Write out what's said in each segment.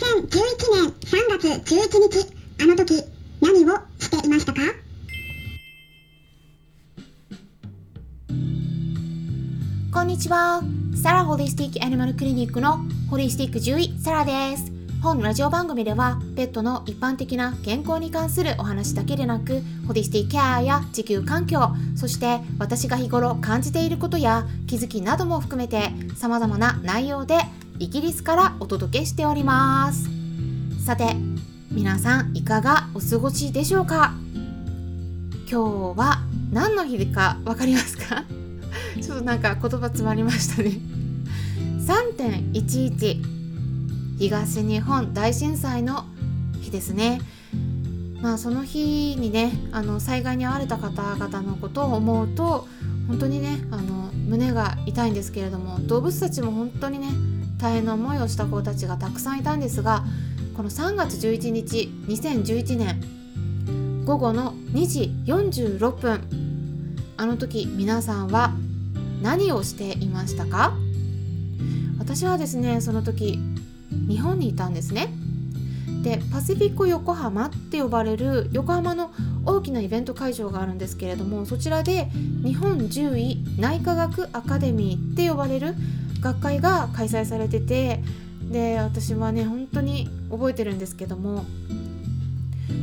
年3月11日、あの時、何をしていましたか？こんにちは。サラホリスティックアニマルクリニックのホリスティック獣医サラです。本ラジオ番組ではペットの一般的な健康に関するお話だけでなくホリスティケアや地球環境そして私が日頃感じていることや気づきなども含めて様々な内容でイギリスからお届けしております。さて皆さんいかがお過ごしでしょうか？今日は何の日か分かりますか？ちょっとなんか言葉詰まりましたね。3.11東日本大震災の日ですね。まあその日にねあの災害に遭われた方々のことを思うと本当にねあの胸が痛いんですけれども動物たちも本当にね大変な思いをした子たちがたくさんいたんですがこの3月11日2011年午後の2時46分あの時皆さんは何をしていましたか？私はですねその時日本にいたんですね。でパシフィコ横浜って呼ばれる横浜の大きなイベント会場があるんですけれどもそちらで日本獣医内科学アカデミーって呼ばれる学会が開催されててで私はね本当に覚えてるんですけども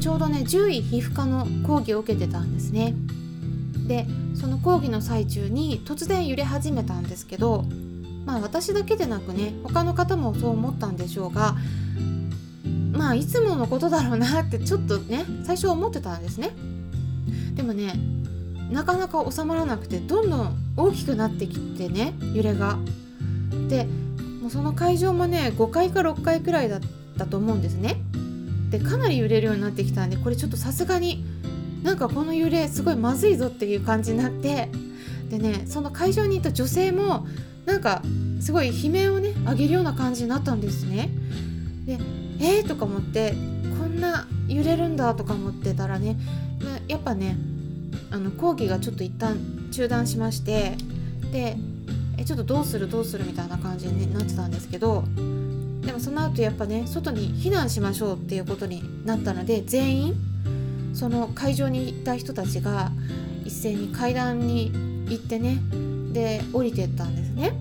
ちょうどね獣医皮膚科の講義を受けてたんですね。でその講義の最中に突然揺れ始めたんですけどまあ私だけでなくね他の方もそう思ったんでしょうがまあいつものことだろうなってちょっとね最初思ってたんですね。でもねなかなか収まらなくてどんどん大きくなってきてね揺れが。でもうその会場もね5階か6階くらいだったと思うんですねでかなり揺れるようになってきたんでこれちょっとさすがになんかこの揺れすごいまずいぞっていう感じになってでねその会場にいた女性もなんかすごい悲鳴をね上げるような感じになったんですね。でえー、とか思ってこんな揺れるんだとか思ってたらねやっぱねあの講義がちょっと一旦中断しましてでえちょっとどうするどうするみたいな感じになってたんですけどでもその後やっぱね外に避難しましょうっていうことになったので全員その会場にいた人たちが一斉に階段に行ってねで降りてったんですね。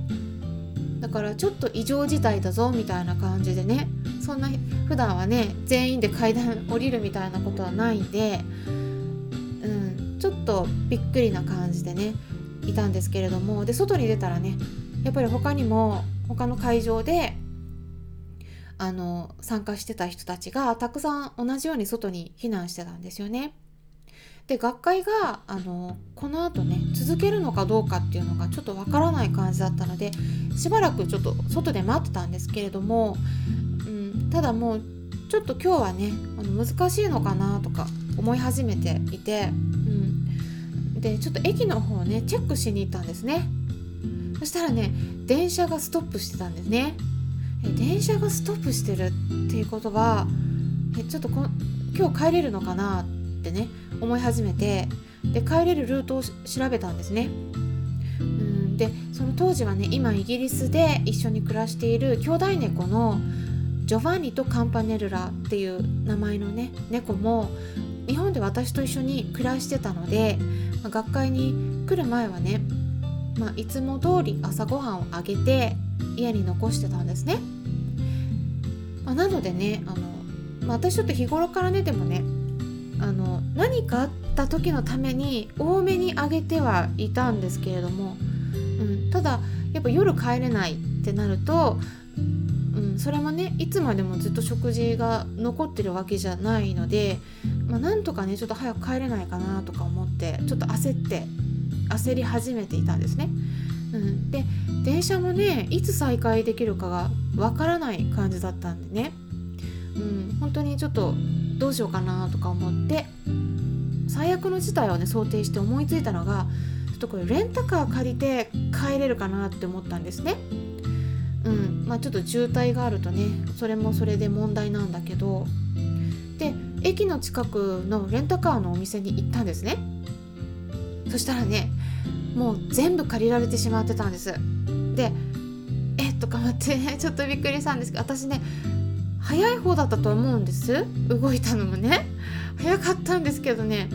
だからちょっと異常事態だぞみたいな感じでねそんな普段はね全員で階段降りるみたいなことはないんで、うん、ちょっとびっくりな感じでねいたんですけれどもで外に出たらねやっぱり他にも他の会場であの参加してた人たちがたくさん同じように外に避難してたんですよね。で学会があのこのあとね続けるのかどうかっていうのがちょっとわからない感じだったのでしばらくちょっと外で待ってたんですけれども、うん、ただもうちょっと今日はねあの難しいのかなとか思い始めていて、うん、でちょっと駅の方をねチェックしに行ったんですねそしたらね電車がストップしてたんですねえ電車がストップしてるっていうことはえちょっとこ今日帰れるのかなってね思い始めてで帰れるルートを調べたんですね。うんでその当時はね今イギリスで一緒に暮らしている兄弟猫のジョバンニとカンパネルラっていう名前のね猫も日本で私と一緒に暮らしてたので、まあ、学会に来る前はね、まあ、いつも通り朝ごはんをあげて家に残してたんですね。まあ、なのでねあの、まあ、私ちょっと日頃からねでもねあの何かあった時のために多めにあげてはいたんですけれども、うん、ただやっぱ夜帰れないってなると、うん、それもねいつまでもずっと食事が残ってるわけじゃないので、まあ、なんとかねちょっと早く帰れないかなとか思ってちょっと焦って焦り始めていたんですね。うん、で電車もねいつ再開できるかがわからない感じだったんでね、うん、本当にちょっとどうしようかなとか思って最悪の事態をね想定して思いついたのがちょっとこれレンタカー借りて帰れるかなって思ったんですね。うん。まあ、ちょっと渋滞があるとねそれもそれで問題なんだけど。で駅の近くのレンタカーのお店に行ったんですね。そしたらねもう全部借りられてしまってたんです。でえっとか待ってちょっとびっくりしたんですけど私ね早い方だったと思うんです。動いたのもね。早かったんですけどね。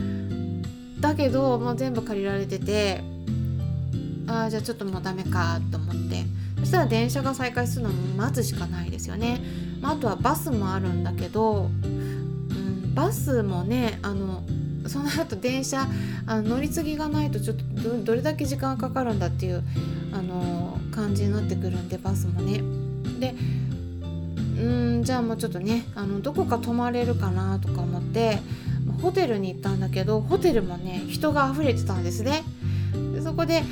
だけどもう全部借りられててああじゃあちょっともうダメかと思って。そしたら電車が再開するのも待つしかないですよね、まあ、あとはバスもあるんだけど、バスもねあのその後電車あの乗り継ぎがないとちょっとどれだけ時間かかるんだっていうあの感じになってくるんでバスもね。でうんじゃあもうちょっとねあのどこか泊まれるかなとか思ってホテルに行ったんだけどホテルもね人が溢れてたんですね。でそこで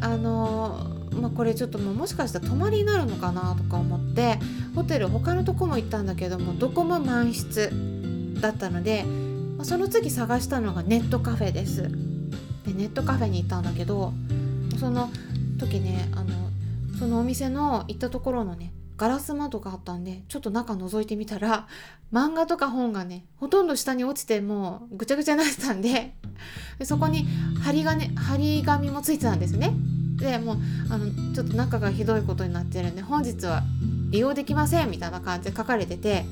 あのまあ、これちょっともうもしかしたら泊まりになるのかなとか思ってホテル他のとこも行ったんだけどもどこも満室だったのでまあ、その次探したのがネットカフェです。でネットカフェに行ったんだけどその時ねあのそのお店の行ったところのねガラス窓があったんでちょっと中覗いてみたら漫画とか本がねほとんど下に落ちてもうぐちゃぐちゃになってたんででそこに針金針紙もついてたんですね。でもうあのちょっと中がひどいことになってるんで本日は利用できませんみたいな感じで書かれてて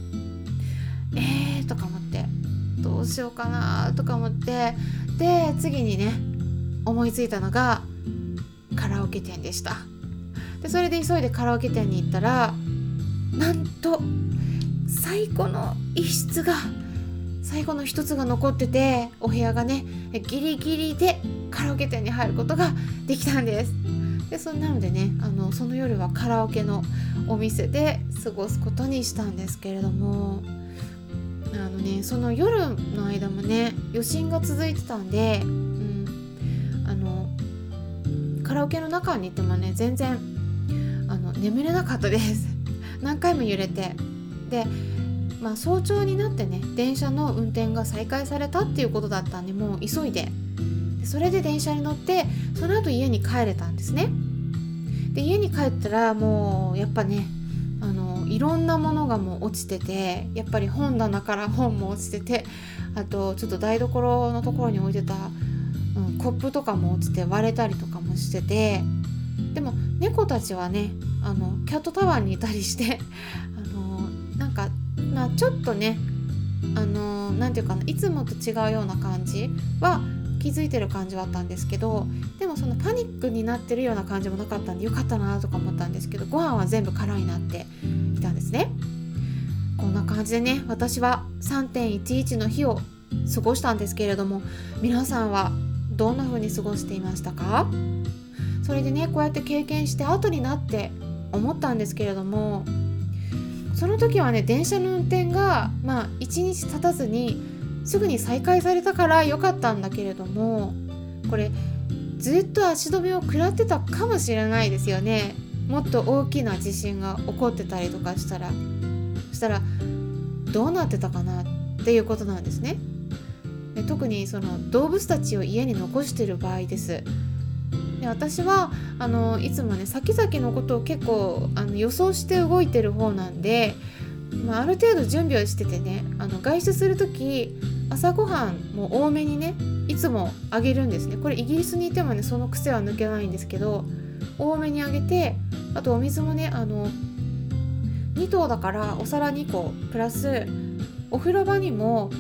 えーとか思ってどうしようかなとか思ってで次にね思いついたのがカラオケ店でしたでそれで急いでカラオケ店に行ったらなんと最後の一室が最後の一つが残っててお部屋がねギリギリでカラオケ店に入ることができたんです。でそんなのでねあのその夜はカラオケのお店で過ごすことにしたんですけれどもあのねその夜の間もね余震が続いてたんで、うん、あのカラオケの中にいてもね全然あの眠れなかったです。何回も揺れて。でまあ早朝になってね電車の運転が再開されたっていうことだったんでもう急いでそれで電車に乗ってその後家に帰れたんですね。で家に帰ったらもうやっぱねあのいろんなものがもう落ちててやっぱり本棚から本も落ちててあとちょっと台所のところに置いてた、うん、コップとかも落ちて割れたりとかもしててでも猫たちはねあのキャットタワーにいたりして あのなんか、まあ、ちょっとねあのなんていうかないつもと違うような感じは気づいてる感じはあったんですけどでもそのパニックになってるような感じもなかったんでよかったなとか思ったんですけどご飯は全部空になっていたんですね。こんな感じでね私は3.11の日を過ごしたんですけれども皆さんはどんな風に過ごしていましたか？それでねこうやって経験して後になって思ったんですけれどもその時はね電車の運転がまあ1日経たずにすぐに再開されたから良かったんだけれどもこれずっと足止めを食らってたかもしれないですよね。もっと大きな地震が起こってたりとかしたら。そしたらどうなってたかなっていうことなんですね。で特にその動物たちを家に残してる場合です。で私はあのいつもね先々のことを結構あの予想して動いてる方なんで、まあ、ある程度準備をしててねあの外出する時朝ごはんも多めにねいつもあげるんですねこれイギリスにいてもねその癖は抜けないんですけど多めにあげてあとお水もねあの2頭だからお皿2個プラスお風呂場にも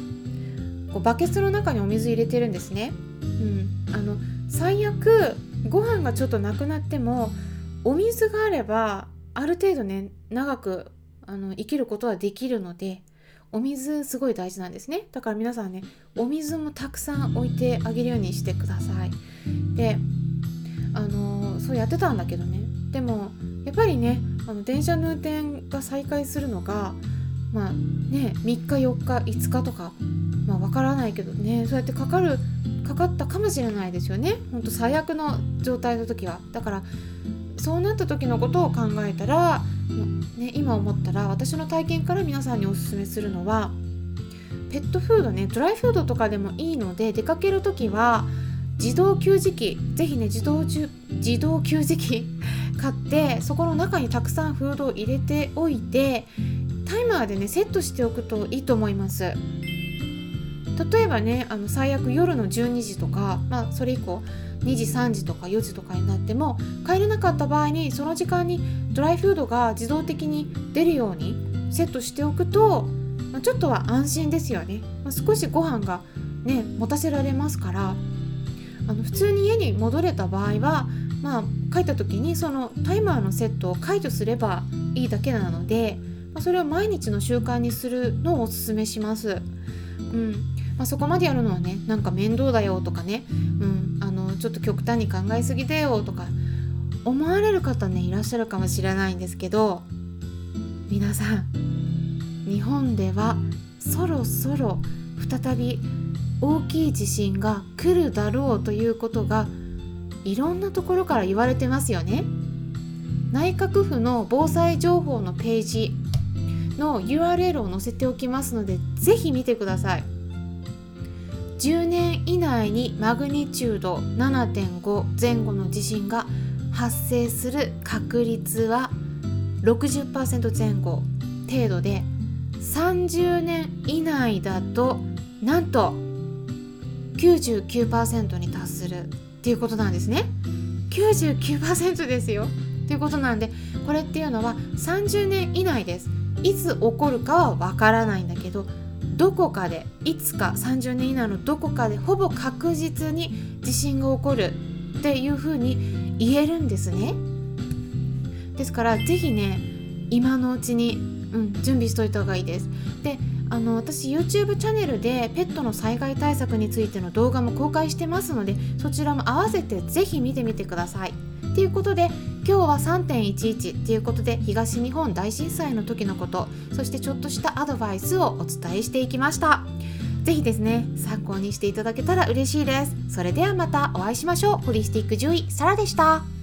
こうバケツの中にお水入れてるんですね。うん、あの最悪ご飯がちょっとなくなってもお水があればある程度ね長くあの生きることはできるのでお水すごい大事なんですね。だから皆さんねお水もたくさん置いてあげるようにしてください。であのそうやってたんだけどね。でもやっぱりねあの電車の運転が再開するのがまあね3日4日5日とかまあわからないけどね。そうやってかかるかかったかもしれないですよね。ほんと最悪の状態の時は。だからそうなった時のことを考えたら、ね、今思ったら私の体験から皆さんにおすすめするのはペットフードねドライフードとかでもいいので出かける時は自動給餌器ぜひね自動自動給餌器 買ってそこの中にたくさんフードを入れておいてタイマーでねセットしておくといいと思います。例えばねあの最悪夜の12時とか、まあ、それ以降2時3時とか4時とかになっても帰れなかった場合にその時間にドライフードが自動的に出るようにセットしておくと、まあ、ちょっとは安心ですよね、まあ、少しご飯がね持たせられますからあの普通に家に戻れた場合はまあ書いた時にそのタイマーのセットを解除すればいいだけなので、まあ、それを毎日の習慣にするのをおすすめします。うん。まあ、そこまでやるのはねなんか面倒だよとかね、うん、あのちょっと極端に考えすぎだよとか思われる方ねいらっしゃるかもしれないんですけど皆さん日本ではそろそろ再び大きい地震が来るだろうということがいろんなところから言われてますよね。内閣府の防災情報のページの URL を載せておきますのでぜひ見てください。10年以内にマグニチュード7.5前後の地震が発生する確率は60%前後程度で30年以内だとなんと99%に達するっていうことなんですね。99%ですよ。っていうことなんでこれっていうのは30年以内です。いつ起こるかはわからないんだけどどこかでいつか30年以内のどこかでほぼ確実に地震が起こるっていうふうに言えるんですね。ですから是非ね今のうちに、うん、準備しといた方がいいです。であの私 YouTube チャンネルでペットの災害対策についての動画も公開してますのでそちらも合わせて是非見てみてください。ということで今日は3.11っていうことで東日本大震災の時のことそしてちょっとしたアドバイスをお伝えしていきました。ぜひですね参考にしていただけたら嬉しいです。それではまたお会いしましょう。ホリスティック獣医サラでした。